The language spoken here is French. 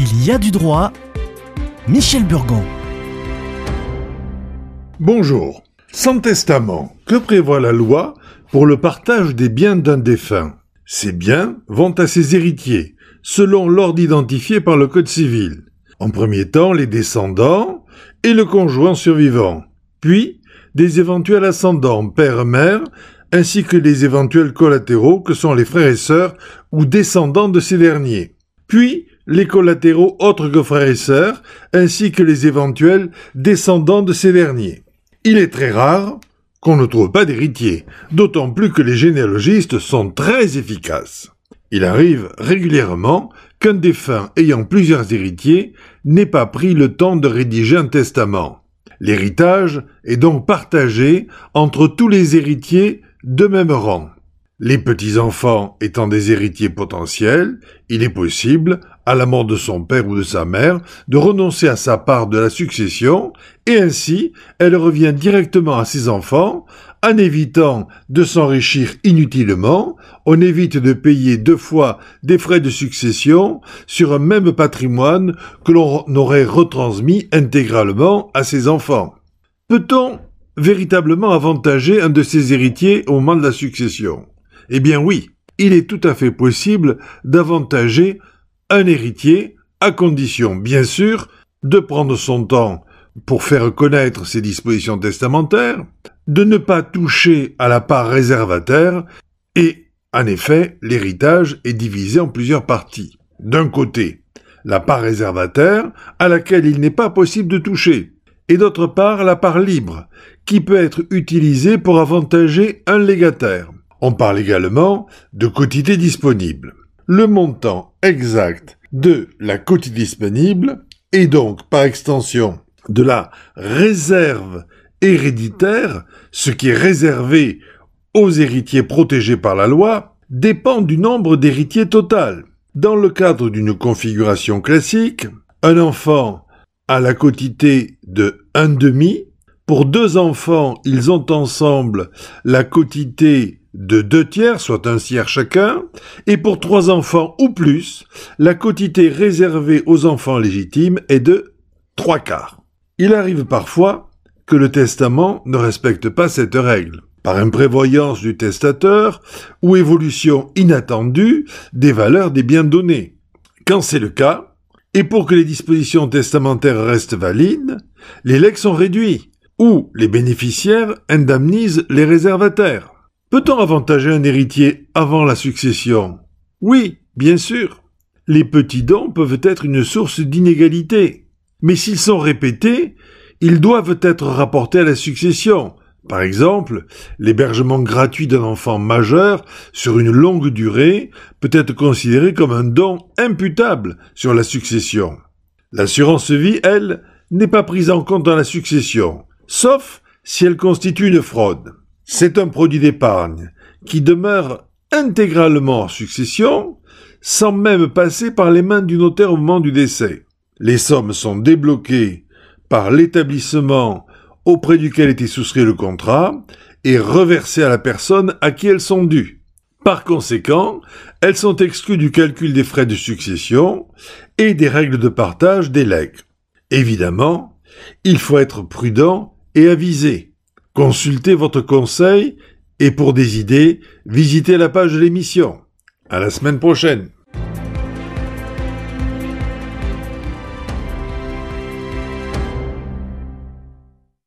Il y a du droit. Michel Burgon. Bonjour. Sans testament, que prévoit la loi pour le partage des biens d'un défunt? Ces biens vont à ses héritiers, selon l'ordre identifié par le Code civil. En premier temps, les descendants et le conjoint survivant, puis des éventuels ascendants, père-mère, ainsi que les éventuels collatéraux que sont les frères et sœurs ou descendants de ces derniers, puis les collatéraux autres que frères et sœurs, ainsi que les éventuels descendants de ces derniers. Il est très rare qu'on ne trouve pas d'héritier, d'autant plus que les généalogistes sont très efficaces. Il arrive régulièrement qu'un défunt ayant plusieurs héritiers n'ait pas pris le temps de rédiger un testament. L'héritage est donc partagé entre tous les héritiers de même rang. Les petits-enfants étant des héritiers potentiels, il est possible, à la mort de son père ou de sa mère, de renoncer à sa part de la succession, et ainsi elle revient directement à ses enfants, en évitant de s'enrichir inutilement, on évite de payer deux fois des frais de succession sur un même patrimoine que l'on aurait retransmis intégralement à ses enfants. Peut-on véritablement avantager un de ses héritiers au moment de la succession? Eh bien oui, il est tout à fait possible d'avantager un héritier à condition, bien sûr, de prendre son temps pour faire connaître ses dispositions testamentaires, de ne pas toucher à la part réservataire, et, en effet, l'héritage est divisé en plusieurs parties. D'un côté, la part réservataire, à laquelle il n'est pas possible de toucher, et d'autre part, la part libre, qui peut être utilisée pour avantager un légataire. On parle également de quotité disponible. Le montant exact de la quotité disponible, et donc, par extension, de la réserve héréditaire, ce qui est réservé aux héritiers protégés par la loi, dépend du nombre d'héritiers total. Dans le cadre d'une configuration classique, un enfant a la quotité de 1 demi. Pour deux enfants, ils ont ensemble la quotité de deux tiers, soit un tiers chacun, et pour trois enfants ou plus, la quotité réservée aux enfants légitimes est de trois quarts. Il arrive parfois que le testament ne respecte pas cette règle, par imprévoyance du testateur ou évolution inattendue des valeurs des biens donnés. Quand c'est le cas, et pour que les dispositions testamentaires restent valides, les legs sont réduits, ou les bénéficiaires indemnisent les réservataires. Peut-on avantager un héritier avant la succession? Oui, bien sûr. Les petits dons peuvent être une source d'inégalité. Mais s'ils sont répétés, ils doivent être rapportés à la succession. Par exemple, l'hébergement gratuit d'un enfant majeur sur une longue durée peut être considéré comme un don imputable sur la succession. L'assurance vie, elle, n'est pas prise en compte dans la succession, sauf si elle constitue une fraude. C'est un produit d'épargne qui demeure intégralement en succession sans même passer par les mains du notaire au moment du décès. Les sommes sont débloquées par l'établissement auprès duquel était souscrit le contrat et reversées à la personne à qui elles sont dues. Par conséquent, elles sont exclues du calcul des frais de succession et des règles de partage des legs. Évidemment, il faut être prudent et avisé. Consultez votre conseil et pour des idées, visitez la page de l'émission. À la semaine prochaine.